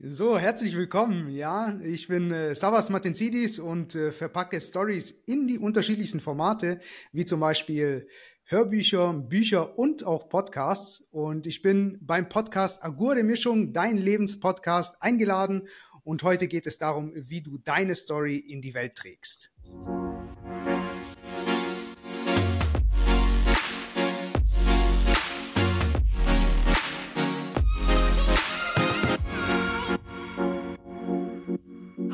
So, herzlich willkommen. Ja, ich bin äh, Savas Matensidis und äh, verpacke Stories in die unterschiedlichsten Formate, wie zum Beispiel Hörbücher, Bücher und auch Podcasts. Und ich bin beim Podcast Agurde Mischung, dein Lebenspodcast, eingeladen. Und heute geht es darum, wie du deine Story in die Welt trägst.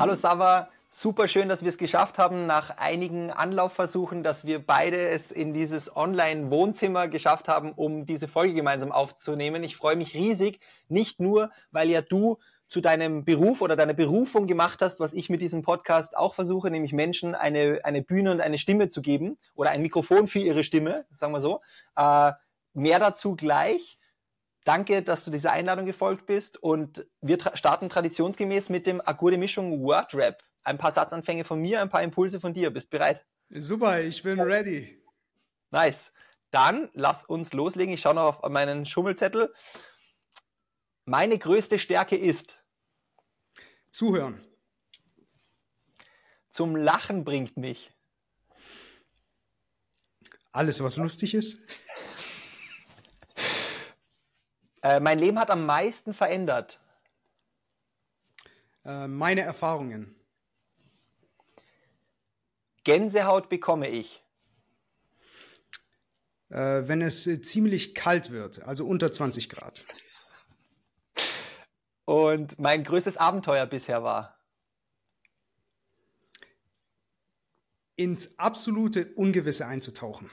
Hallo Sava, super schön, dass wir es geschafft haben, nach einigen Anlaufversuchen, dass wir beide es in dieses Online-Wohnzimmer geschafft haben, um diese Folge gemeinsam aufzunehmen. Ich freue mich riesig, nicht nur, weil ja du zu deinem Beruf oder deiner Berufung gemacht hast, was ich mit diesem Podcast auch versuche, nämlich Menschen eine, eine Bühne und eine Stimme zu geben oder ein Mikrofon für ihre Stimme, sagen wir so. Äh, mehr dazu gleich. Danke, dass du dieser Einladung gefolgt bist und wir tra starten traditionsgemäß mit dem Agurde Mischung Wordrap. Ein paar Satzanfänge von mir, ein paar Impulse von dir. Bist bereit? Super, ich bin ready. Nice. Dann lass uns loslegen. Ich schaue noch auf meinen Schummelzettel. Meine größte Stärke ist Zuhören. Zum Lachen bringt mich. Alles, was lustig ist. Äh, mein Leben hat am meisten verändert. Äh, meine Erfahrungen. Gänsehaut bekomme ich. Äh, wenn es äh, ziemlich kalt wird, also unter 20 Grad. Und mein größtes Abenteuer bisher war. Ins absolute Ungewisse einzutauchen.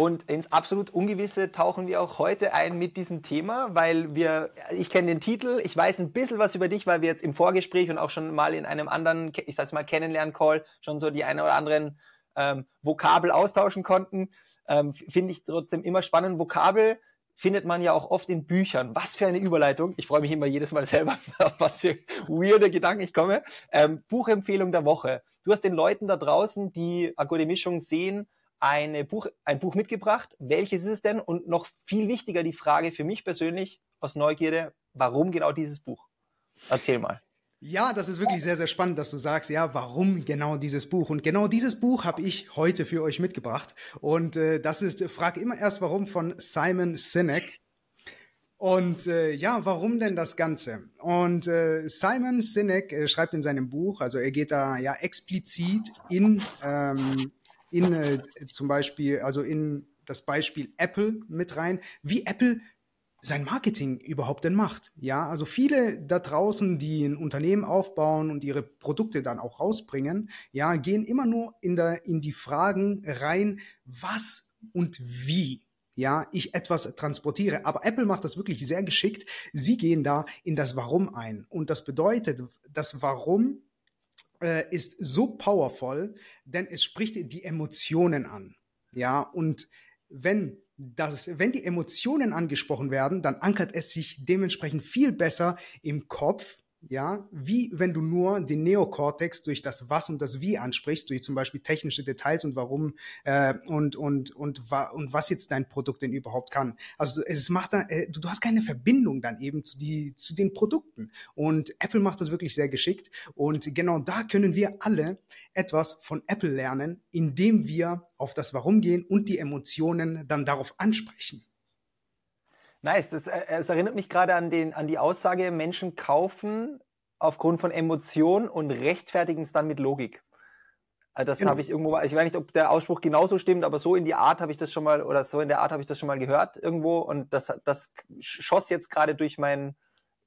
Und ins absolut Ungewisse tauchen wir auch heute ein mit diesem Thema, weil wir, ich kenne den Titel, ich weiß ein bisschen was über dich, weil wir jetzt im Vorgespräch und auch schon mal in einem anderen, ich sag's mal, Kennenlern-Call schon so die eine oder anderen ähm, Vokabel austauschen konnten. Ähm, Finde ich trotzdem immer spannend. Vokabel findet man ja auch oft in Büchern. Was für eine Überleitung. Ich freue mich immer jedes Mal selber, auf was für weirde Gedanken ich komme. Ähm, Buchempfehlung der Woche. Du hast den Leuten da draußen, die Agode Mischung sehen, eine Buch, ein Buch mitgebracht. Welches ist es denn? Und noch viel wichtiger die Frage für mich persönlich aus Neugierde, warum genau dieses Buch? Erzähl mal. Ja, das ist wirklich sehr, sehr spannend, dass du sagst, ja, warum genau dieses Buch? Und genau dieses Buch habe ich heute für euch mitgebracht. Und äh, das ist Frag immer erst warum von Simon Sinek. Und äh, ja, warum denn das Ganze? Und äh, Simon Sinek äh, schreibt in seinem Buch, also er geht da ja explizit in ähm, in äh, zum Beispiel, also in das Beispiel Apple mit rein, wie Apple sein Marketing überhaupt denn macht. Ja, also viele da draußen, die ein Unternehmen aufbauen und ihre Produkte dann auch rausbringen, ja, gehen immer nur in der, in die Fragen rein, was und wie ja, ich etwas transportiere. Aber Apple macht das wirklich sehr geschickt. Sie gehen da in das Warum ein. Und das bedeutet, das Warum äh, ist so powerful, denn es spricht die Emotionen an. Ja, und wenn das, wenn die Emotionen angesprochen werden, dann ankert es sich dementsprechend viel besser im Kopf ja, wie wenn du nur den Neokortex durch das Was und das Wie ansprichst, durch zum Beispiel technische Details und warum äh, und und und wa und was jetzt dein Produkt denn überhaupt kann. Also es macht da, äh, du, du hast keine Verbindung dann eben zu die zu den Produkten und Apple macht das wirklich sehr geschickt und genau da können wir alle etwas von Apple lernen, indem wir auf das Warum gehen und die Emotionen dann darauf ansprechen. Nice, das, äh, es erinnert mich gerade an, den, an die Aussage, Menschen kaufen aufgrund von Emotionen und rechtfertigen es dann mit Logik. Äh, das genau. habe ich irgendwo, ich weiß nicht, ob der Ausspruch genauso stimmt, aber so in die Art habe ich das schon mal, oder so in der Art habe ich das schon mal gehört irgendwo und das, das schoss jetzt gerade durch meinen,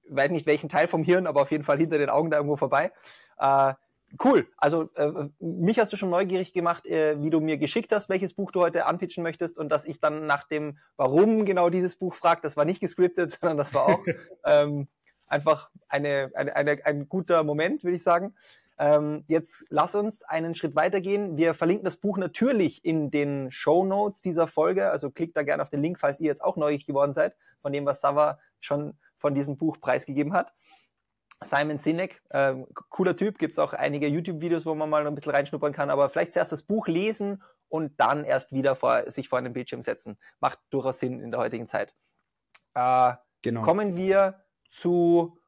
weiß nicht welchen Teil vom Hirn, aber auf jeden Fall hinter den Augen da irgendwo vorbei. Äh, Cool. Also äh, mich hast du schon neugierig gemacht, äh, wie du mir geschickt hast, welches Buch du heute anpitchen möchtest und dass ich dann nach dem, warum genau dieses Buch fragt. Das war nicht gescriptet, sondern das war auch ähm, einfach eine, eine, eine, ein guter Moment, würde ich sagen. Ähm, jetzt lass uns einen Schritt weitergehen. Wir verlinken das Buch natürlich in den Show Notes dieser Folge. Also klickt da gerne auf den Link, falls ihr jetzt auch neugierig geworden seid von dem, was Sava schon von diesem Buch preisgegeben hat. Simon Sinek, äh, cooler Typ, gibt es auch einige YouTube-Videos, wo man mal ein bisschen reinschnuppern kann, aber vielleicht zuerst das Buch lesen und dann erst wieder vor, sich vor einen Bildschirm setzen. Macht durchaus Sinn in der heutigen Zeit. Äh, genau. Kommen wir zu,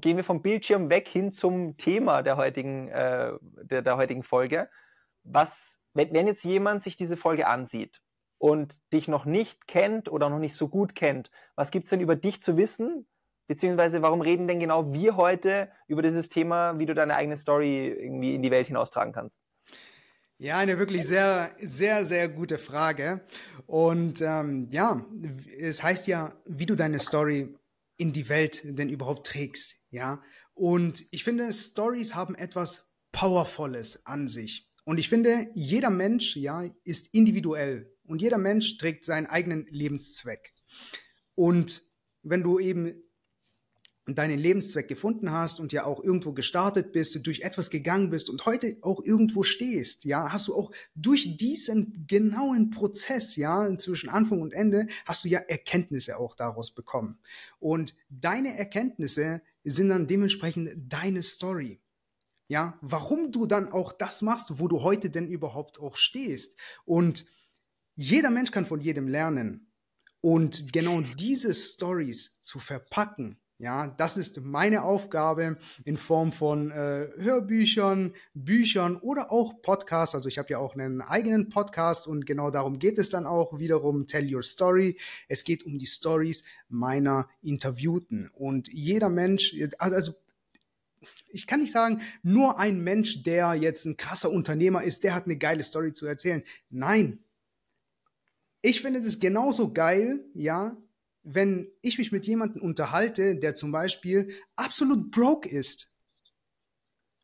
gehen wir vom Bildschirm weg hin zum Thema der heutigen, äh, der, der heutigen Folge. Was, wenn, wenn jetzt jemand sich diese Folge ansieht und dich noch nicht kennt oder noch nicht so gut kennt, was gibt es denn über dich zu wissen? Beziehungsweise warum reden denn genau wir heute über dieses Thema, wie du deine eigene Story irgendwie in die Welt hinaustragen kannst? Ja, eine wirklich sehr, sehr, sehr gute Frage. Und ähm, ja, es heißt ja, wie du deine Story in die Welt denn überhaupt trägst. Ja, und ich finde, Stories haben etwas Powervolles an sich. Und ich finde, jeder Mensch, ja, ist individuell und jeder Mensch trägt seinen eigenen Lebenszweck. Und wenn du eben deinen Lebenszweck gefunden hast und ja auch irgendwo gestartet bist, durch etwas gegangen bist und heute auch irgendwo stehst, ja, hast du auch durch diesen genauen Prozess, ja, zwischen Anfang und Ende, hast du ja Erkenntnisse auch daraus bekommen. Und deine Erkenntnisse sind dann dementsprechend deine Story. Ja, warum du dann auch das machst, wo du heute denn überhaupt auch stehst. Und jeder Mensch kann von jedem lernen. Und genau diese Stories zu verpacken, ja, das ist meine Aufgabe in Form von äh, Hörbüchern, Büchern oder auch Podcasts. Also ich habe ja auch einen eigenen Podcast und genau darum geht es dann auch wiederum Tell Your Story. Es geht um die Stories meiner Interviewten und jeder Mensch, also ich kann nicht sagen, nur ein Mensch, der jetzt ein krasser Unternehmer ist, der hat eine geile Story zu erzählen. Nein. Ich finde das genauso geil, ja, wenn ich mich mit jemandem unterhalte, der zum Beispiel absolut broke ist,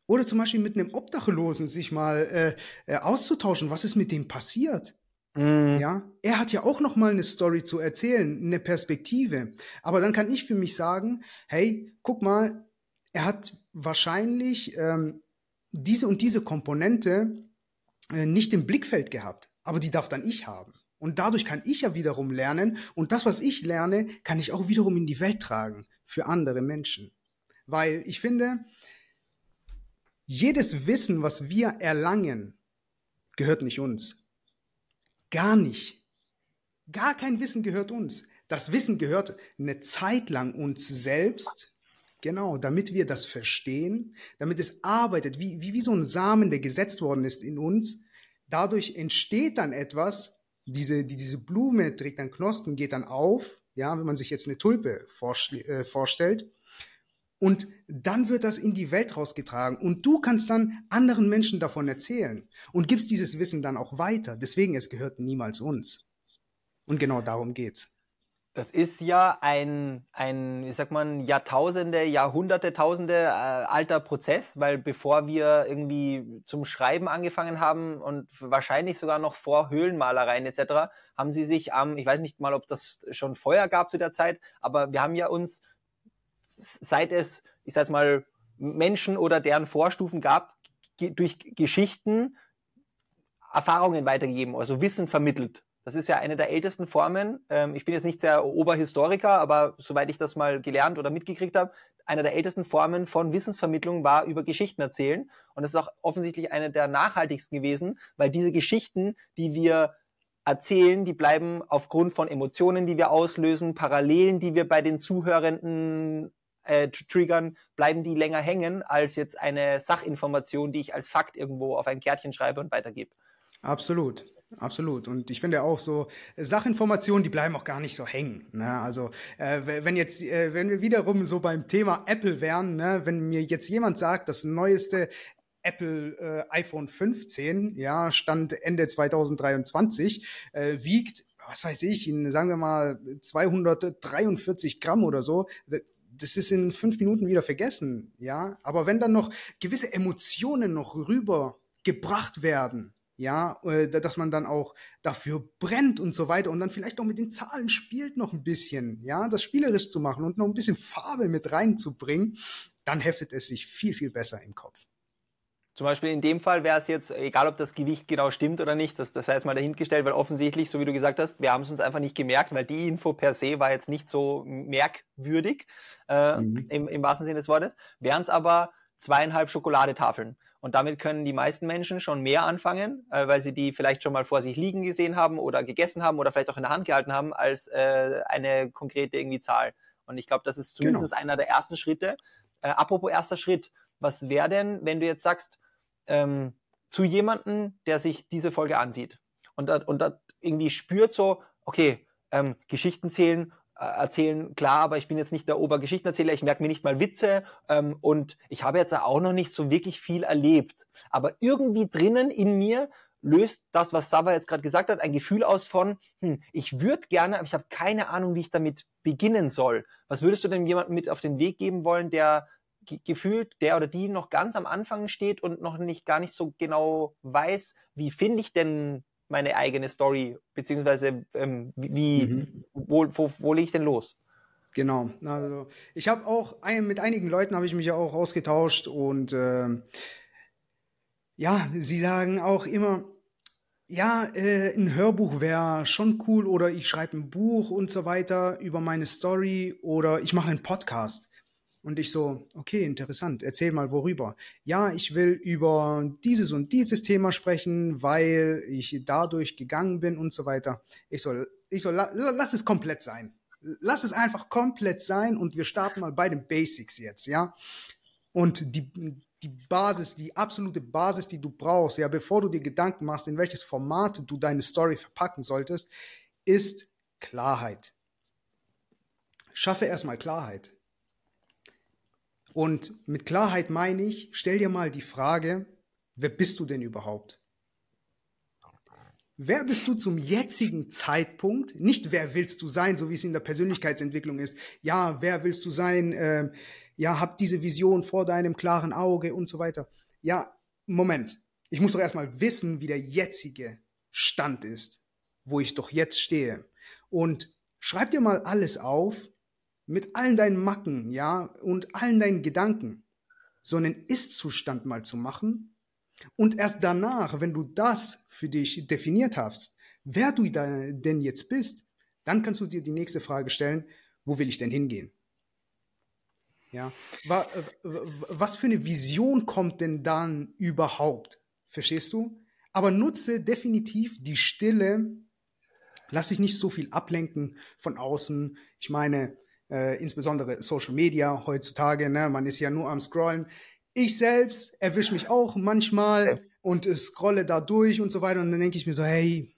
oder zum Beispiel mit einem Obdachlosen sich mal äh, äh, auszutauschen, was ist mit dem passiert? Mm. Ja, er hat ja auch noch mal eine Story zu erzählen, eine Perspektive. Aber dann kann ich für mich sagen, hey, guck mal, er hat wahrscheinlich ähm, diese und diese Komponente äh, nicht im Blickfeld gehabt, aber die darf dann ich haben. Und dadurch kann ich ja wiederum lernen und das, was ich lerne, kann ich auch wiederum in die Welt tragen für andere Menschen. Weil ich finde, jedes Wissen, was wir erlangen, gehört nicht uns. Gar nicht. Gar kein Wissen gehört uns. Das Wissen gehört eine Zeit lang uns selbst, genau, damit wir das verstehen, damit es arbeitet, wie, wie, wie so ein Samen, der gesetzt worden ist in uns. Dadurch entsteht dann etwas, diese, die, diese Blume trägt dann Knospen, geht dann auf, ja, wenn man sich jetzt eine Tulpe äh, vorstellt. Und dann wird das in die Welt rausgetragen und du kannst dann anderen Menschen davon erzählen und gibst dieses Wissen dann auch weiter. Deswegen, es gehört niemals uns. Und genau darum geht's. Das ist ja ein, ein, wie sagt man, Jahrtausende, Jahrhunderte, Tausende äh, alter Prozess, weil bevor wir irgendwie zum Schreiben angefangen haben und wahrscheinlich sogar noch vor Höhlenmalereien etc., haben sie sich am, ich weiß nicht mal, ob das schon Feuer gab zu der Zeit, aber wir haben ja uns, seit es, ich sag mal, Menschen oder deren Vorstufen gab, durch Geschichten Erfahrungen weitergegeben, also Wissen vermittelt. Das ist ja eine der ältesten Formen. Ähm, ich bin jetzt nicht der Oberhistoriker, aber soweit ich das mal gelernt oder mitgekriegt habe, eine der ältesten Formen von Wissensvermittlung war über Geschichten erzählen. Und das ist auch offensichtlich eine der nachhaltigsten gewesen, weil diese Geschichten, die wir erzählen, die bleiben aufgrund von Emotionen, die wir auslösen, Parallelen, die wir bei den Zuhörenden äh, triggern, bleiben die länger hängen als jetzt eine Sachinformation, die ich als Fakt irgendwo auf ein Kärtchen schreibe und weitergebe. Absolut. Absolut. Und ich finde auch so Sachinformationen, die bleiben auch gar nicht so hängen. Ne? Also äh, wenn jetzt, äh, wenn wir wiederum so beim Thema Apple wären, ne? wenn mir jetzt jemand sagt, das neueste Apple äh, iPhone 15, ja, Stand Ende 2023, äh, wiegt, was weiß ich, in, sagen wir mal 243 Gramm oder so. Das ist in fünf Minuten wieder vergessen, ja. Aber wenn dann noch gewisse Emotionen noch rübergebracht werden, ja, äh, dass man dann auch dafür brennt und so weiter und dann vielleicht auch mit den Zahlen spielt noch ein bisschen, ja, das spielerisch zu machen und noch ein bisschen Farbe mit reinzubringen, dann heftet es sich viel, viel besser im Kopf. Zum Beispiel in dem Fall wäre es jetzt, egal ob das Gewicht genau stimmt oder nicht, das, das sei jetzt mal dahingestellt, weil offensichtlich, so wie du gesagt hast, wir haben es uns einfach nicht gemerkt, weil die Info per se war jetzt nicht so merkwürdig, äh, mhm. im, im wahrsten Sinne des Wortes, wären es aber zweieinhalb Schokoladetafeln. Und damit können die meisten Menschen schon mehr anfangen, äh, weil sie die vielleicht schon mal vor sich liegen gesehen haben oder gegessen haben oder vielleicht auch in der Hand gehalten haben, als äh, eine konkrete irgendwie Zahl. Und ich glaube, das ist zumindest genau. einer der ersten Schritte. Äh, apropos erster Schritt, was wäre denn, wenn du jetzt sagst, ähm, zu jemandem, der sich diese Folge ansieht und, und irgendwie spürt so, okay, ähm, Geschichten zählen, äh, erzählen, klar, aber ich bin jetzt nicht der Obergeschichtenerzähler, ich merke mir nicht mal Witze ähm, und ich habe jetzt auch noch nicht so wirklich viel erlebt. Aber irgendwie drinnen in mir löst das, was Sava jetzt gerade gesagt hat, ein Gefühl aus von, hm, ich würde gerne, aber ich habe keine Ahnung, wie ich damit beginnen soll. Was würdest du denn jemandem mit auf den Weg geben wollen, der gefühlt der oder die noch ganz am Anfang steht und noch nicht gar nicht so genau weiß, wie finde ich denn meine eigene Story, beziehungsweise ähm, wie, mhm. wo, wo, wo lege ich denn los? Genau, also ich habe auch ein, mit einigen Leuten habe ich mich ja auch ausgetauscht und äh, ja, sie sagen auch immer, ja, äh, ein Hörbuch wäre schon cool oder ich schreibe ein Buch und so weiter über meine Story oder ich mache einen Podcast. Und ich so, okay, interessant, erzähl mal worüber. Ja, ich will über dieses und dieses Thema sprechen, weil ich dadurch gegangen bin und so weiter. Ich so, ich so, la, lass es komplett sein. Lass es einfach komplett sein und wir starten mal bei den Basics jetzt, ja. Und die, die Basis, die absolute Basis, die du brauchst, ja, bevor du dir Gedanken machst, in welches Format du deine Story verpacken solltest, ist Klarheit. Schaffe erstmal Klarheit. Und mit Klarheit meine ich, stell dir mal die Frage, wer bist du denn überhaupt? Wer bist du zum jetzigen Zeitpunkt? Nicht wer willst du sein, so wie es in der Persönlichkeitsentwicklung ist. Ja, wer willst du sein? Äh, ja, hab diese Vision vor deinem klaren Auge und so weiter. Ja, Moment. Ich muss doch erstmal wissen, wie der jetzige Stand ist, wo ich doch jetzt stehe. Und schreib dir mal alles auf, mit allen deinen Macken, ja, und allen deinen Gedanken, so einen Ist-Zustand mal zu machen. Und erst danach, wenn du das für dich definiert hast, wer du denn jetzt bist, dann kannst du dir die nächste Frage stellen, wo will ich denn hingehen? Ja, was für eine Vision kommt denn dann überhaupt? Verstehst du? Aber nutze definitiv die Stille. Lass dich nicht so viel ablenken von außen. Ich meine, äh, insbesondere Social Media heutzutage. Ne? Man ist ja nur am Scrollen. Ich selbst erwische mich auch manchmal und äh, scrolle da durch und so weiter. Und dann denke ich mir so, hey,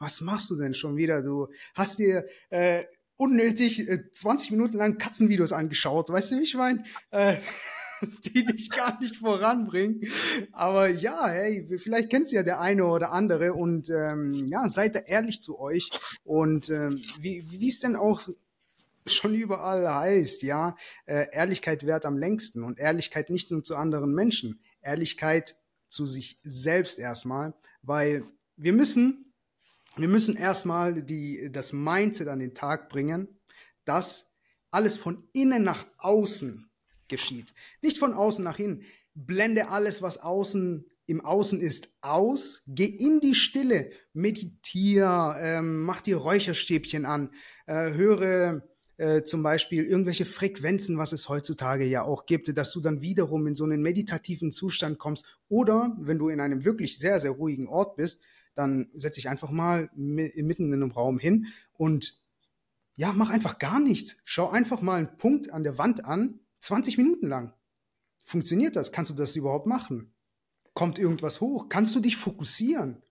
was machst du denn schon wieder? Du hast dir äh, unnötig äh, 20 Minuten lang Katzenvideos angeschaut. Weißt du, wie ich meine? Äh, die dich gar nicht voranbringen. Aber ja, hey, vielleicht kennt ja der eine oder andere und ähm, ja, seid da ehrlich zu euch. Und ähm, wie es denn auch schon überall heißt, ja, äh, Ehrlichkeit währt am längsten und Ehrlichkeit nicht nur zu anderen Menschen, Ehrlichkeit zu sich selbst erstmal, weil wir müssen, wir müssen erstmal die, das Mindset an den Tag bringen, dass alles von innen nach außen geschieht. Nicht von außen nach innen. Blende alles, was außen im Außen ist, aus. Geh in die Stille, meditier, ähm, mach dir Räucherstäbchen an, äh, höre äh, zum Beispiel irgendwelche Frequenzen, was es heutzutage ja auch gibt, dass du dann wiederum in so einen meditativen Zustand kommst. Oder wenn du in einem wirklich sehr, sehr ruhigen Ort bist, dann setz dich einfach mal mitten in einem Raum hin und ja, mach einfach gar nichts. Schau einfach mal einen Punkt an der Wand an, 20 Minuten lang. Funktioniert das? Kannst du das überhaupt machen? Kommt irgendwas hoch? Kannst du dich fokussieren?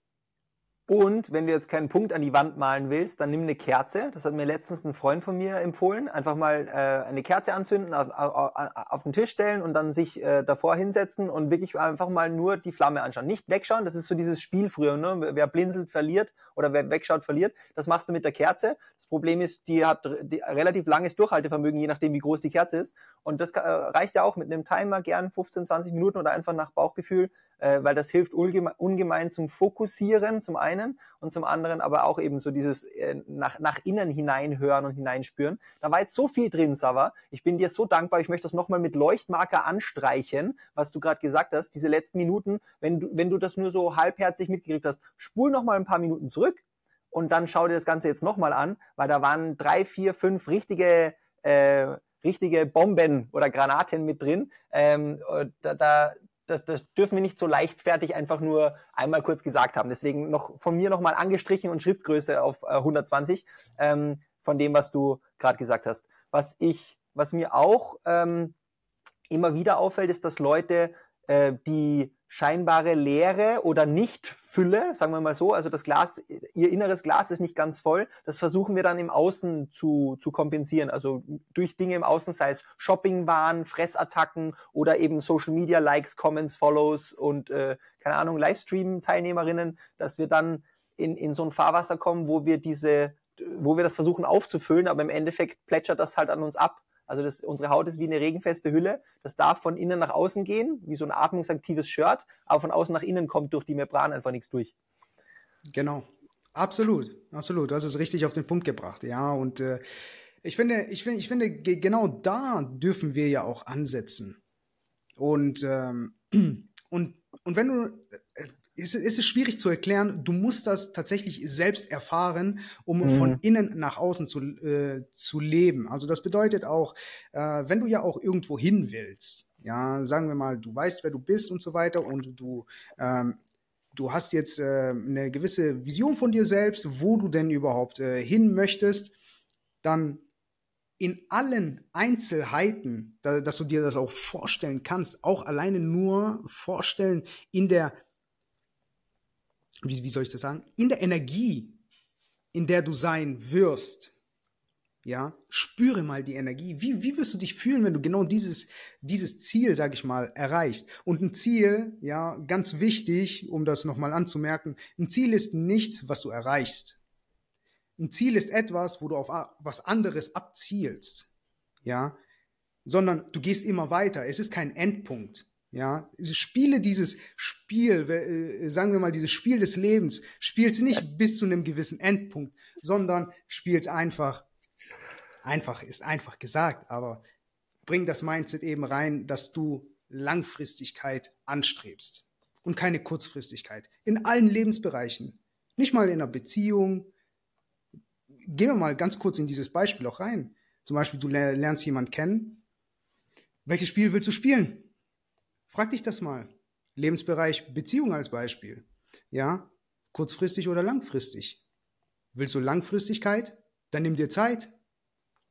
Und wenn du jetzt keinen Punkt an die Wand malen willst, dann nimm eine Kerze. Das hat mir letztens ein Freund von mir empfohlen. Einfach mal äh, eine Kerze anzünden, auf, auf, auf, den Tisch stellen und dann sich äh, davor hinsetzen und wirklich einfach mal nur die Flamme anschauen. Nicht wegschauen, das ist so dieses Spiel früher. Ne? Wer blinzelt, verliert oder wer wegschaut, verliert. Das machst du mit der Kerze. Das Problem ist, die hat die, relativ langes Durchhaltevermögen, je nachdem, wie groß die Kerze ist. Und das äh, reicht ja auch mit einem Timer gern 15, 20 Minuten oder einfach nach Bauchgefühl äh, weil das hilft ungemein zum Fokussieren zum einen und zum anderen aber auch eben so dieses äh, nach, nach innen hineinhören und hineinspüren. Da war jetzt so viel drin, Sava. Ich bin dir so dankbar. Ich möchte das nochmal mit Leuchtmarker anstreichen, was du gerade gesagt hast. Diese letzten Minuten, wenn du, wenn du das nur so halbherzig mitgekriegt hast, spul nochmal ein paar Minuten zurück und dann schau dir das Ganze jetzt nochmal an, weil da waren drei, vier, fünf richtige äh, richtige Bomben oder Granaten mit drin. Ähm, da, da, das, das dürfen wir nicht so leichtfertig einfach nur einmal kurz gesagt haben. Deswegen noch von mir nochmal angestrichen und Schriftgröße auf äh, 120 ähm, von dem, was du gerade gesagt hast. Was ich, was mir auch ähm, immer wieder auffällt, ist, dass Leute äh, die scheinbare Leere oder Nicht-Fülle, sagen wir mal so, also das Glas, ihr inneres Glas ist nicht ganz voll, das versuchen wir dann im Außen zu, zu kompensieren, also durch Dinge im Außen, sei es Shoppingwahn, Fressattacken oder eben Social Media Likes, Comments, Follows und äh, keine Ahnung, Livestream-Teilnehmerinnen, dass wir dann in, in so ein Fahrwasser kommen, wo wir diese, wo wir das versuchen aufzufüllen, aber im Endeffekt plätschert das halt an uns ab also das, unsere Haut ist wie eine regenfeste Hülle. Das darf von innen nach außen gehen, wie so ein atmungsaktives Shirt, aber von außen nach innen kommt durch die Membran einfach nichts durch. Genau. Absolut, absolut. Du hast es richtig auf den Punkt gebracht, ja. Und äh, ich finde, ich finde, ich finde, genau da dürfen wir ja auch ansetzen. Und, ähm, und, und wenn du, ist, ist es schwierig zu erklären. Du musst das tatsächlich selbst erfahren, um mhm. von innen nach außen zu, äh, zu leben. Also das bedeutet auch, äh, wenn du ja auch irgendwo hin willst, ja, sagen wir mal, du weißt, wer du bist und so weiter und du ähm, du hast jetzt äh, eine gewisse Vision von dir selbst, wo du denn überhaupt äh, hin möchtest, dann in allen Einzelheiten, da, dass du dir das auch vorstellen kannst, auch alleine nur vorstellen in der wie, wie soll ich das sagen, in der Energie, in der du sein wirst, ja, spüre mal die Energie. Wie, wie wirst du dich fühlen, wenn du genau dieses, dieses Ziel, sag ich mal, erreichst? Und ein Ziel, ja, ganz wichtig, um das nochmal anzumerken, ein Ziel ist nichts, was du erreichst. Ein Ziel ist etwas, wo du auf was anderes abzielst, ja, sondern du gehst immer weiter. Es ist kein Endpunkt. Ja, spiele dieses Spiel, äh, sagen wir mal, dieses Spiel des Lebens, spiel's nicht bis zu einem gewissen Endpunkt, sondern spiel's einfach. Einfach ist einfach gesagt, aber bring das Mindset eben rein, dass du Langfristigkeit anstrebst und keine Kurzfristigkeit. In allen Lebensbereichen. Nicht mal in einer Beziehung. Gehen wir mal ganz kurz in dieses Beispiel auch rein. Zum Beispiel, du lernst jemanden kennen. Welches Spiel willst du spielen? Frag dich das mal. Lebensbereich Beziehung als Beispiel. Ja, kurzfristig oder langfristig. Willst du Langfristigkeit? Dann nimm dir Zeit.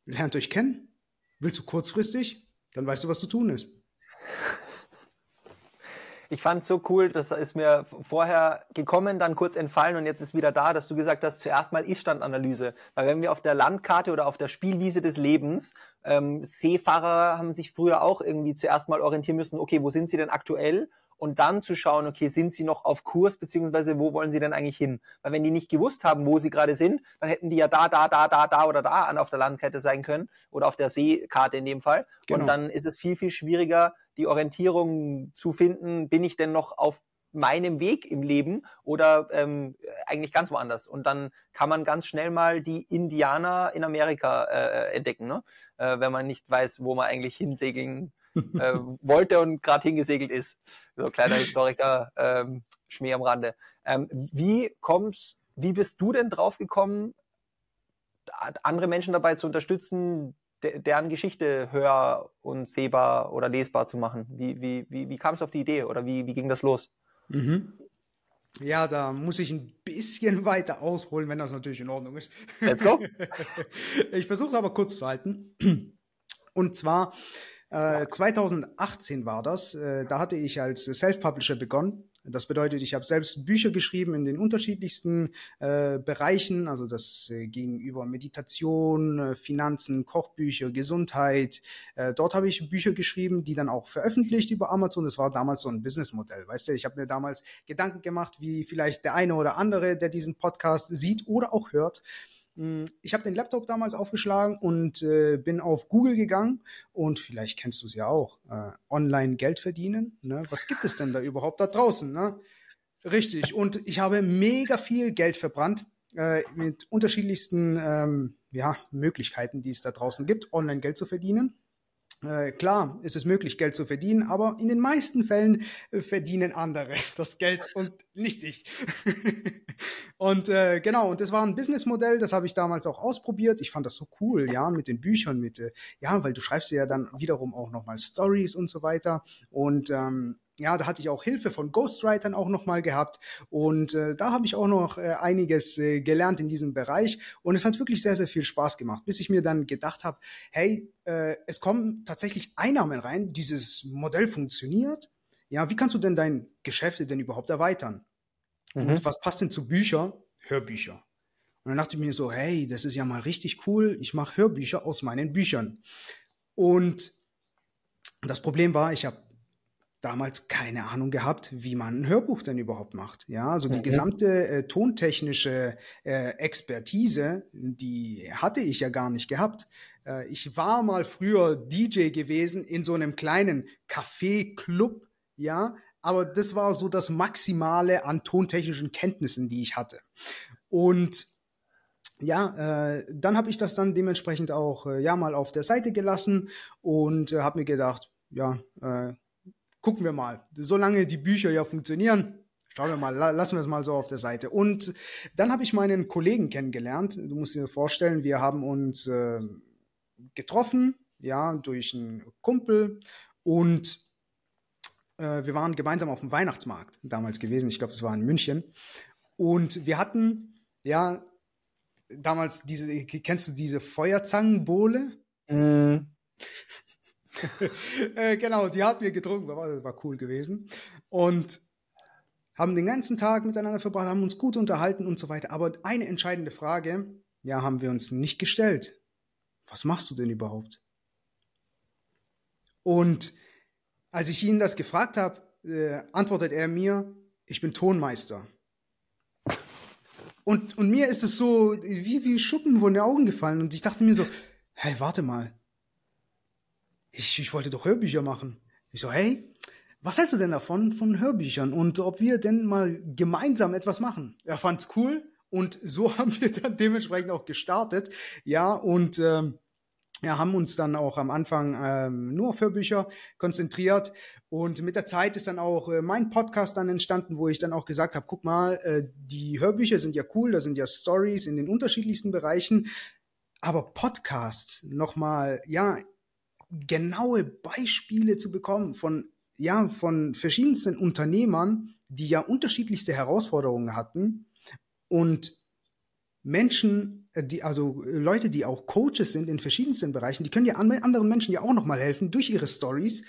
Lernt euch kennen. Willst du kurzfristig? Dann weißt du, was zu tun ist ich fand es so cool, das ist mir vorher gekommen, dann kurz entfallen und jetzt ist wieder da, dass du gesagt hast, zuerst mal Ist-Stand-Analyse. Weil wenn wir auf der Landkarte oder auf der Spielwiese des Lebens, ähm, Seefahrer haben sich früher auch irgendwie zuerst mal orientieren müssen, okay, wo sind sie denn aktuell? und dann zu schauen, okay, sind sie noch auf Kurs, beziehungsweise wo wollen sie denn eigentlich hin? Weil wenn die nicht gewusst haben, wo sie gerade sind, dann hätten die ja da, da, da, da, da oder da an auf der Landkarte sein können oder auf der Seekarte in dem Fall. Genau. Und dann ist es viel, viel schwieriger, die Orientierung zu finden, bin ich denn noch auf meinem Weg im Leben oder ähm, eigentlich ganz woanders. Und dann kann man ganz schnell mal die Indianer in Amerika äh, entdecken, ne? äh, wenn man nicht weiß, wo man eigentlich hinsegeln äh, wollte und gerade hingesegelt ist. So kleiner Historiker, ähm, Schmäh am Rande. Ähm, wie kommst, wie bist du denn drauf gekommen, andere Menschen dabei zu unterstützen, de deren Geschichte hör- und sehbar oder lesbar zu machen? Wie, wie, wie, wie kam es auf die Idee oder wie, wie ging das los? Mhm. Ja, da muss ich ein bisschen weiter ausholen, wenn das natürlich in Ordnung ist. Let's go. ich versuche es aber kurz zu halten. Und zwar 2018 äh, war das. Äh, da hatte ich als Self-Publisher begonnen. Das bedeutet, ich habe selbst Bücher geschrieben in den unterschiedlichsten äh, Bereichen. Also das äh, gegenüber Meditation, äh, Finanzen, Kochbücher, Gesundheit. Äh, dort habe ich Bücher geschrieben, die dann auch veröffentlicht über Amazon. Das war damals so ein Businessmodell. Weißt du, ich habe mir damals Gedanken gemacht, wie vielleicht der eine oder andere, der diesen Podcast sieht oder auch hört, ich habe den Laptop damals aufgeschlagen und äh, bin auf Google gegangen und vielleicht kennst du es ja auch, äh, online Geld verdienen. Ne? Was gibt es denn da überhaupt da draußen? Ne? Richtig. Und ich habe mega viel Geld verbrannt äh, mit unterschiedlichsten ähm, ja, Möglichkeiten, die es da draußen gibt, online Geld zu verdienen. Äh, klar ist es möglich, Geld zu verdienen, aber in den meisten Fällen äh, verdienen andere das Geld und nicht ich. und äh, genau, und das war ein Businessmodell, das habe ich damals auch ausprobiert. Ich fand das so cool, ja, mit den Büchern, mit, äh, ja, weil du schreibst ja dann wiederum auch nochmal Stories und so weiter. Und ähm, Ja, da hatte ich auch Hilfe von Ghostwritern auch nochmal gehabt. Und äh, da habe ich auch noch äh, einiges äh, gelernt in diesem Bereich. Und es hat wirklich sehr, sehr viel Spaß gemacht, bis ich mir dann gedacht habe, hey, äh, es kommen tatsächlich Einnahmen rein, dieses Modell funktioniert. Ja, wie kannst du denn dein Geschäft denn überhaupt erweitern? Mhm. Und was passt denn zu Büchern? Hörbücher. Und dann dachte ich mir so, hey, das ist ja mal richtig cool. Ich mache Hörbücher aus meinen Büchern. Und das Problem war, ich habe damals keine Ahnung gehabt, wie man ein Hörbuch denn überhaupt macht. Ja, also die gesamte äh, tontechnische äh, Expertise, die hatte ich ja gar nicht gehabt. Äh, ich war mal früher DJ gewesen in so einem kleinen Café-Club, ja, aber das war so das Maximale an tontechnischen Kenntnissen, die ich hatte. Und ja, äh, dann habe ich das dann dementsprechend auch äh, ja mal auf der Seite gelassen und äh, habe mir gedacht, ja, äh, gucken wir mal. Solange die Bücher ja funktionieren, schauen wir mal, lassen wir es mal so auf der Seite. Und dann habe ich meinen Kollegen kennengelernt. Du musst dir vorstellen, wir haben uns äh, getroffen, ja, durch einen Kumpel und äh, wir waren gemeinsam auf dem Weihnachtsmarkt damals gewesen. Ich glaube, es war in München. Und wir hatten, ja, damals diese, kennst du diese Feuerzangenbowle? Mm. äh, genau, die hat wir getrunken, war, war cool gewesen. Und haben den ganzen Tag miteinander verbracht, haben uns gut unterhalten und so weiter. Aber eine entscheidende Frage, ja, haben wir uns nicht gestellt. Was machst du denn überhaupt? Und als ich ihn das gefragt habe, äh, antwortet er mir, ich bin Tonmeister. Und, und mir ist es so wie, wie Schuppen von den Augen gefallen. Und ich dachte mir so, hey, warte mal ich, ich wollte doch Hörbücher machen. Ich so, hey, was hältst du denn davon, von Hörbüchern und ob wir denn mal gemeinsam etwas machen? Er fand's cool und so haben wir dann dementsprechend auch gestartet. Ja, und ähm, ja, haben uns dann auch am Anfang ähm, nur auf Hörbücher konzentriert. Und mit der Zeit ist dann auch äh, mein Podcast dann entstanden, wo ich dann auch gesagt habe, guck mal, äh, die Hörbücher sind ja cool, da sind ja Stories in den unterschiedlichsten Bereichen. Aber Podcasts nochmal, ja, genaue Beispiele zu bekommen von, ja, von verschiedensten Unternehmern, die ja unterschiedlichste Herausforderungen hatten und Menschen, äh, die, also äh, Leute, die auch Coaches sind in verschiedensten Bereichen, die können ja anderen Menschen ja auch nochmal helfen durch ihre Stories.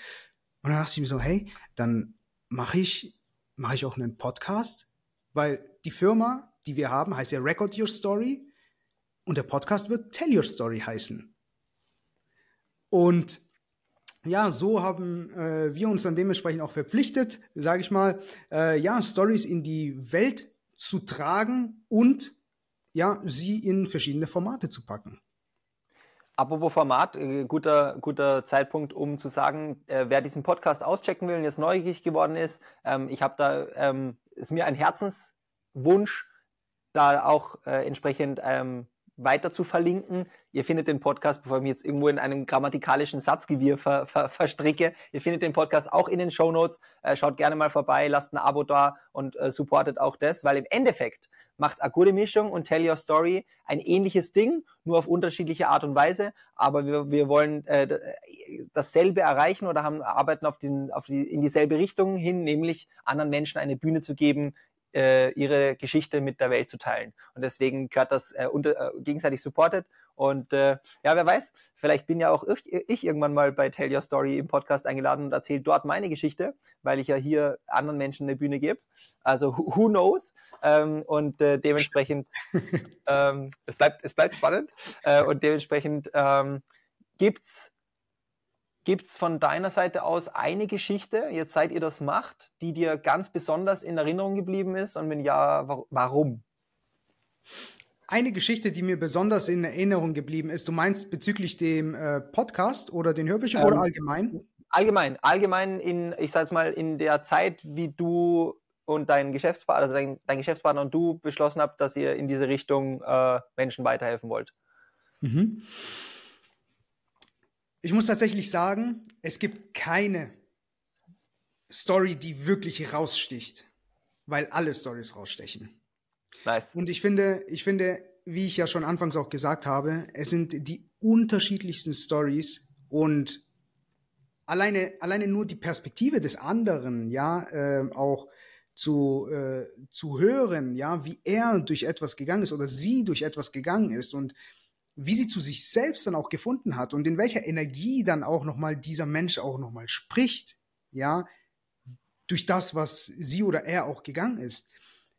Und dann dachte ich mir so, hey, dann mache ich, mache ich auch einen Podcast, weil die Firma, die wir haben, heißt ja Record Your Story und der Podcast wird Tell Your Story heißen. Und ja, so haben äh, wir uns dann dementsprechend auch verpflichtet, sage ich mal, äh, ja, Stories in die Welt zu tragen und ja, sie in verschiedene Formate zu packen. Apropos Format, äh, guter, guter Zeitpunkt, um zu sagen, äh, wer diesen Podcast auschecken will und jetzt neugierig geworden ist, ähm, ich habe da, ähm, ist mir ein Herzenswunsch, da auch äh, entsprechend ähm, weiter zu verlinken. Ihr findet den Podcast, bevor ich mich jetzt irgendwo in einem grammatikalischen Satzgewirr ver, ver, verstricke, ihr findet den Podcast auch in den Show Notes. Äh, schaut gerne mal vorbei, lasst ein Abo da und äh, supportet auch das, weil im Endeffekt macht A Gute Mischung und Tell Your Story ein ähnliches Ding, nur auf unterschiedliche Art und Weise. Aber wir, wir wollen äh, dasselbe erreichen oder haben arbeiten auf, den, auf die, in dieselbe Richtung hin, nämlich anderen Menschen eine Bühne zu geben, äh, ihre Geschichte mit der Welt zu teilen. Und deswegen gehört das äh, unter, äh, gegenseitig supported. Und äh, ja, wer weiß, vielleicht bin ja auch ich, ich, irgendwann mal bei Tell Your Story im Podcast eingeladen und erzähle dort meine Geschichte, weil ich ja hier anderen Menschen eine Bühne gebe. Also who knows? Ähm, und äh, dementsprechend, ähm, es, bleibt, es bleibt spannend. Äh, und dementsprechend ähm, gibt's Gibt es von deiner Seite aus eine Geschichte, jetzt seit ihr das macht, die dir ganz besonders in Erinnerung geblieben ist? Und wenn ja, warum? Eine Geschichte, die mir besonders in Erinnerung geblieben ist, du meinst bezüglich dem äh, Podcast oder den Hörbüchern ähm, oder allgemein? Allgemein, allgemein in, ich sag's mal, in der Zeit, wie du und dein Geschäftspartner, also dein, dein Geschäftspartner und du beschlossen habt, dass ihr in diese Richtung äh, Menschen weiterhelfen wollt. Mhm. Ich muss tatsächlich sagen, es gibt keine Story, die wirklich raussticht, weil alle Stories rausstechen. Nice. Und ich finde, ich finde, wie ich ja schon anfangs auch gesagt habe, es sind die unterschiedlichsten Stories und alleine, alleine nur die Perspektive des anderen, ja, äh, auch zu, äh, zu hören, ja, wie er durch etwas gegangen ist oder sie durch etwas gegangen ist und wie sie zu sich selbst dann auch gefunden hat und in welcher Energie dann auch nochmal dieser Mensch auch nochmal spricht, ja, durch das, was sie oder er auch gegangen ist,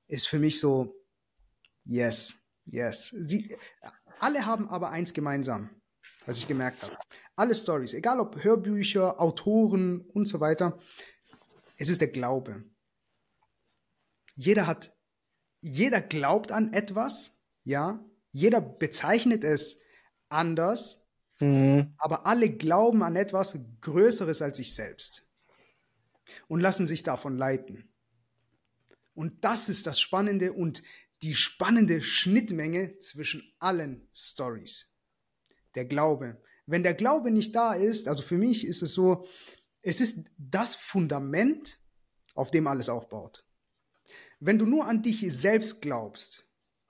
ist für mich so, yes, yes. Sie, alle haben aber eins gemeinsam, was ich gemerkt habe. Alle Stories, egal ob Hörbücher, Autoren und so weiter, es ist der Glaube. Jeder hat, jeder glaubt an etwas, ja, jeder bezeichnet es anders, mhm. aber alle glauben an etwas Größeres als sich selbst und lassen sich davon leiten. Und das ist das Spannende und die spannende Schnittmenge zwischen allen Stories. Der Glaube. Wenn der Glaube nicht da ist, also für mich ist es so, es ist das Fundament, auf dem alles aufbaut. Wenn du nur an dich selbst glaubst,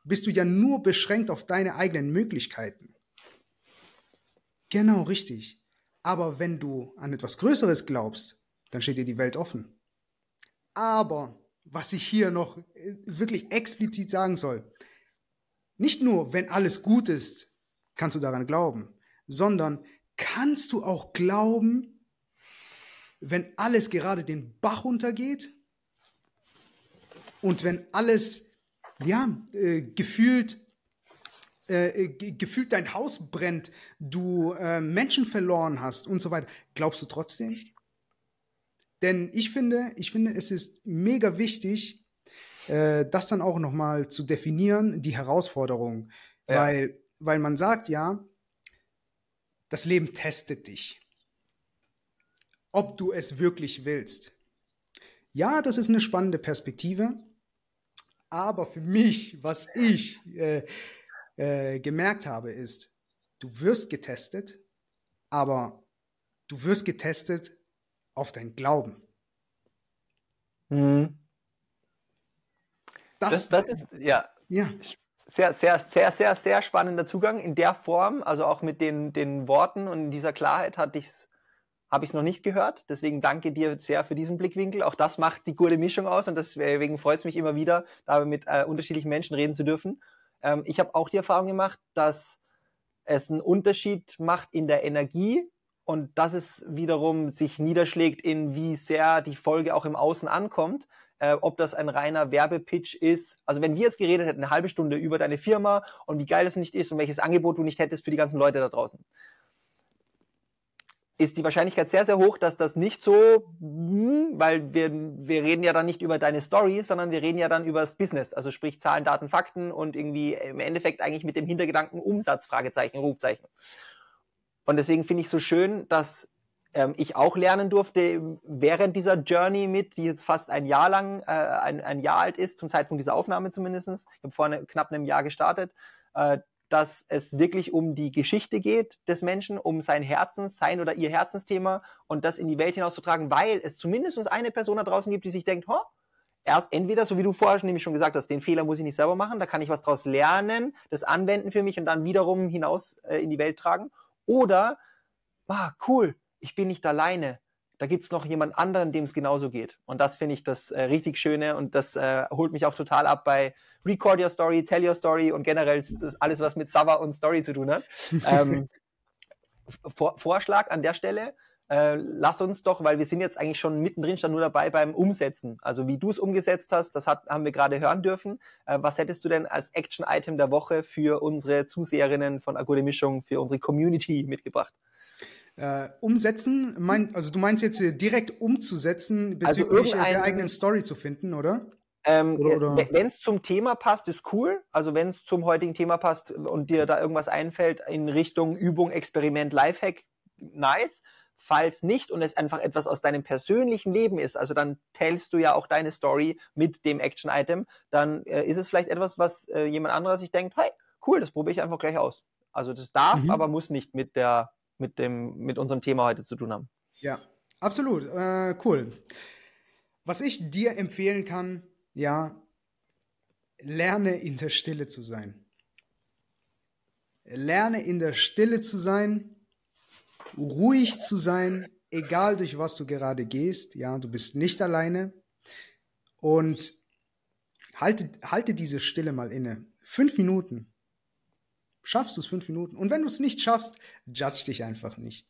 bist du ja nur beschränkt auf deine eigenen Möglichkeiten. Genau, richtig. Aber wenn du an etwas Größeres glaubst, dann steht dir die Welt offen. Aber was ich hier noch äh, wirklich explizit sagen soll, nicht nur, wenn alles gut ist, kannst du daran glauben, sondern kannst du auch glauben, wenn alles gerade den Bach untergeht und wenn alles, ja, äh, gefühlt, äh, gefühlt dein Haus brennt, du äh, Menschen verloren hast und so weiter, glaubst du trotzdem? Denn ich finde, ich finde, es ist mega wichtig, äh, das dann auch nochmal zu definieren, die Herausforderung. Ja. Weil, weil man sagt ja, das Leben testet dich. Ob du es wirklich willst. Ja, das ist eine spannende Perspektive. Aber für mich, was ich äh, äh, gemerkt habe, ist, du wirst getestet, aber du wirst getestet auf dein Glauben. Mhm. Das, das, das, ist, ja. ja. Sehr, sehr, sehr, sehr, sehr spannender Zugang in der Form, also auch mit den, den Worten und in dieser Klarheit hatte ich's, habe ich es noch nicht gehört. Deswegen danke dir sehr für diesen Blickwinkel. Auch das macht die gute Mischung aus und deswegen freut es mich immer wieder, da mit äh, unterschiedlichen Menschen reden zu dürfen. Ähm, ich habe auch die Erfahrung gemacht, dass es einen Unterschied macht in der Energie, und dass es wiederum sich niederschlägt in wie sehr die Folge auch im Außen ankommt. Äh, ob das ein reiner Werbepitch ist. Also wenn wir jetzt geredet hätten, eine halbe Stunde über deine Firma und wie geil das nicht ist und welches Angebot du nicht hättest für die ganzen Leute da draußen, ist die Wahrscheinlichkeit sehr, sehr hoch, dass das nicht so, hm, weil wir, wir reden ja dann nicht über deine Story, sondern wir reden ja dann über das Business, also sprich Zahlen, Daten, Fakten und irgendwie im Endeffekt eigentlich mit dem Hintergedanken Umsatz, Fragezeichen, Rufzeichen. Und deswegen finde ich so schön, dass ähm, ich auch lernen durfte während dieser Journey mit, die jetzt fast ein Jahr lang, äh, ein, ein Jahr alt ist, zum Zeitpunkt dieser Aufnahme zumindest. Ich habe vor ne, knapp einem Jahr gestartet, äh, dass es wirklich um die Geschichte geht des Menschen, um sein Herzens, sein oder ihr Herzensthema und das in die Welt hinauszutragen, weil es zumindest eine Person da draußen gibt, die sich denkt, oh, erst entweder, so wie du vorher nämlich schon gesagt hast, den Fehler muss ich nicht selber machen, da kann ich was draus lernen, das anwenden für mich und dann wiederum hinaus äh, in die Welt tragen. Oder, ah, cool, ich bin nicht alleine. Da gibt es noch jemand anderen, dem es genauso geht. Und das finde ich das äh, richtig Schöne und das äh, holt mich auch total ab bei Record Your Story, Tell Your Story und generell alles, was mit Sava und Story zu tun hat. ähm, Vor Vorschlag an der Stelle, äh, lass uns doch, weil wir sind jetzt eigentlich schon mittendrin, stand nur dabei beim Umsetzen. Also wie du es umgesetzt hast, das hat, haben wir gerade hören dürfen. Äh, was hättest du denn als Action-Item der Woche für unsere Zuseherinnen von Agode Mischung, für unsere Community mitgebracht? Äh, umsetzen, mein, also du meinst jetzt direkt umzusetzen, bezüglich also der eigenen Story zu finden, oder? Ähm, oder, Wenn es zum Thema passt, ist cool. Also wenn es zum heutigen Thema passt und dir da irgendwas einfällt in Richtung Übung, Experiment, Lifehack, nice. Falls nicht und es einfach etwas aus deinem persönlichen Leben ist, also dann tellst du ja auch deine Story mit dem Action-Item, dann äh, ist es vielleicht etwas, was äh, jemand anderer sich denkt, hey, cool, das probiere ich einfach gleich aus. Also das darf, mhm. aber muss nicht mit der, mit dem, mit unserem Thema heute zu tun haben. Ja, absolut. Äh, cool. Was ich dir empfehlen kann, ja, lerne in der Stille zu sein. Lerne in der Stille zu sein ruhig zu sein egal durch was du gerade gehst, ja, du bist nicht alleine und halte, halte diese Stille mal inne. Fünf Minuten. Schaffst du es fünf Minuten? Und wenn du es nicht schaffst, judge dich einfach nicht.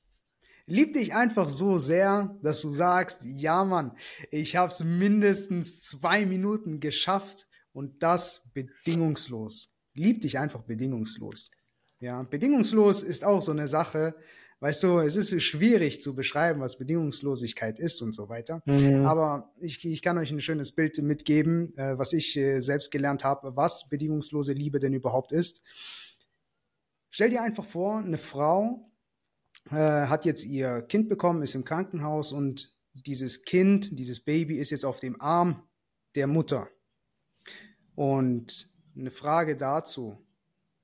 Lieb dich einfach so sehr, dass du sagst, ja Mann, ich habe es mindestens zwei Minuten geschafft und das bedingungslos. Lieb dich einfach bedingungslos. Ja, bedingungslos ist auch so eine Sache. Weißt du, es ist schwierig zu beschreiben, was Bedingungslosigkeit ist und so weiter. Mhm. Aber ich, ich kann euch ein schönes Bild mitgeben, äh, was ich äh, selbst gelernt habe, was bedingungslose Liebe denn überhaupt ist. Stell dir einfach vor, eine Frau äh, hat jetzt ihr Kind bekommen, ist im Krankenhaus und dieses Kind, dieses Baby ist jetzt auf dem Arm der Mutter. Und eine Frage dazu.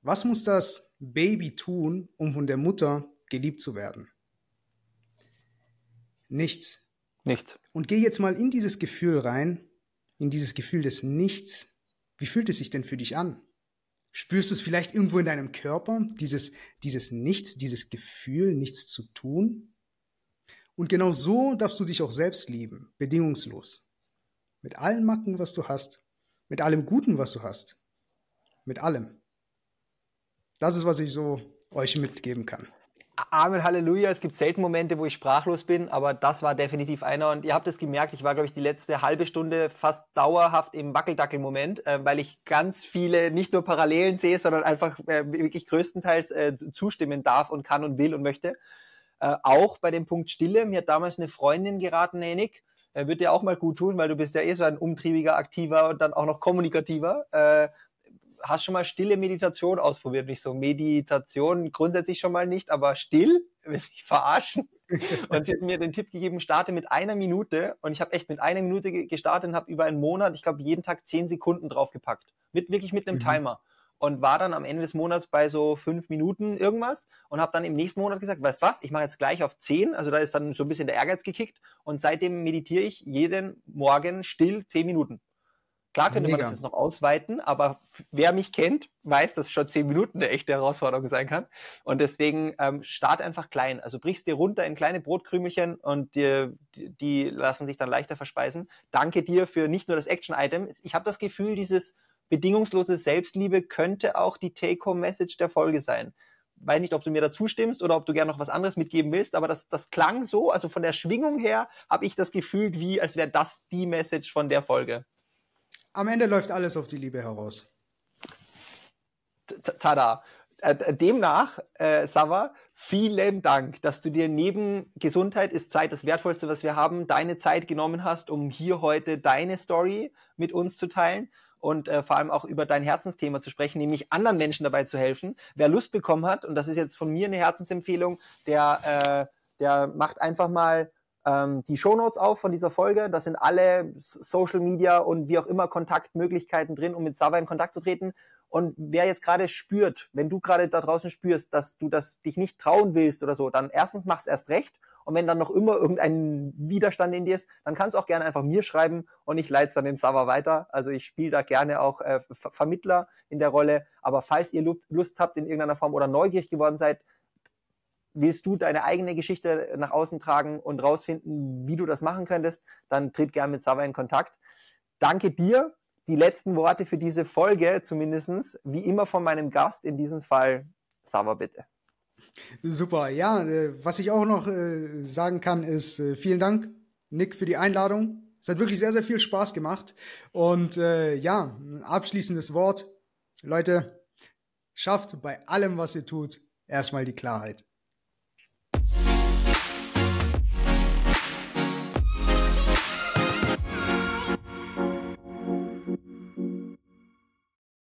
Was muss das Baby tun, um von der Mutter geliebt zu werden? Nichts. Nichts. Und geh jetzt mal in dieses Gefühl rein, in dieses Gefühl des Nichts. Wie fühlt es sich denn für dich an? Spürst du es vielleicht irgendwo in deinem Körper, dieses, dieses Nichts, dieses Gefühl, nichts zu tun? Und genau so darfst du dich auch selbst lieben, bedingungslos. Mit allen Macken, was du hast, mit allem Guten, was du hast, mit allem. Das ist, was ich so euch mitgeben kann. Amen, Halleluja. Es gibt selten Momente, wo ich sprachlos bin, aber das war definitiv einer. Und ihr habt es gemerkt, ich war, glaube ich, die letzte halbe Stunde fast dauerhaft im Wackeldackel-Moment, äh, weil ich ganz viele nicht nur Parallelen sehe, sondern einfach äh, wirklich größtenteils äh, zustimmen darf und kann und will und möchte. Äh, auch bei dem Punkt Stille. Mir hat damals eine Freundin geraten, hey Nick, äh, wird dir auch mal gut tun, weil du bist ja eh so ein umtriebiger, aktiver und dann auch noch kommunikativer. Hast schon mal stille Meditation ausprobiert? Nicht so Meditation grundsätzlich schon mal nicht, aber still, willst mich verarschen? Und sie hat mir den Tipp gegeben, starte mit einer Minute. Und ich habe echt mit einer Minute gestartet und habe über einen Monat, ich glaube, jeden Tag zehn Sekunden draufgepackt. Mit, wirklich mit einem mhm. Timer. Und war dann am Ende des Monats bei so fünf Minuten irgendwas und habe dann im nächsten Monat gesagt, weißt was, ich mache jetzt gleich auf zehn. Also da ist dann so ein bisschen der Ehrgeiz gekickt. Und seitdem meditiere ich jeden Morgen still zehn Minuten. Klar könnte Mega. man das jetzt noch ausweiten, aber wer mich kennt, weiß, dass schon zehn Minuten eine echte Herausforderung sein kann. Und deswegen ähm, start einfach klein. Also brichst dir runter in kleine Brotkrümelchen und die, die lassen sich dann leichter verspeisen. Danke dir für nicht nur das Action-Item. Ich habe das Gefühl, dieses bedingungslose Selbstliebe könnte auch die Take-Home-Message der Folge sein. Weiß nicht, ob du mir dazu stimmst oder ob du gerne noch was anderes mitgeben willst, aber das, das klang so, also von der Schwingung her habe ich das Gefühl, wie als wäre das die Message von der Folge. Am Ende läuft alles auf die Liebe heraus. Tada. Äh, demnach, äh, Sava, vielen Dank, dass du dir neben Gesundheit ist Zeit das Wertvollste, was wir haben, deine Zeit genommen hast, um hier heute deine Story mit uns zu teilen und äh, vor allem auch über dein Herzensthema zu sprechen, nämlich anderen Menschen dabei zu helfen. Wer Lust bekommen hat, und das ist jetzt von mir eine Herzensempfehlung, der, äh, der macht einfach mal ähm, die Shownotes auf von dieser Folge. Das sind alle Social Media und wie auch immer Kontaktmöglichkeiten drin, um mit Sava in Kontakt zu treten. Und wer jetzt gerade spürt, wenn du gerade da draußen spürst, dass du das dich nicht trauen willst oder so, dann erstens mach's erst recht. Und wenn dann noch immer irgendein Widerstand in dir ist, dann kannst du auch gerne einfach mir schreiben und ich leite es dann den Sava weiter. Also ich spiele da gerne auch äh, Vermittler in der Rolle. Aber falls ihr Lust habt in irgendeiner Form oder neugierig geworden seid, willst du deine eigene Geschichte nach außen tragen und rausfinden, wie du das machen könntest, dann tritt gerne mit Sava in Kontakt. Danke dir. Die letzten Worte für diese Folge zumindestens wie immer von meinem Gast, in diesem Fall Sava bitte. Super, ja, äh, was ich auch noch äh, sagen kann, ist äh, vielen Dank, Nick, für die Einladung. Es hat wirklich sehr, sehr viel Spaß gemacht. Und ja, ein abschließendes Wort. Leute, schafft bei allem, was ihr tut, erstmal die Klarheit.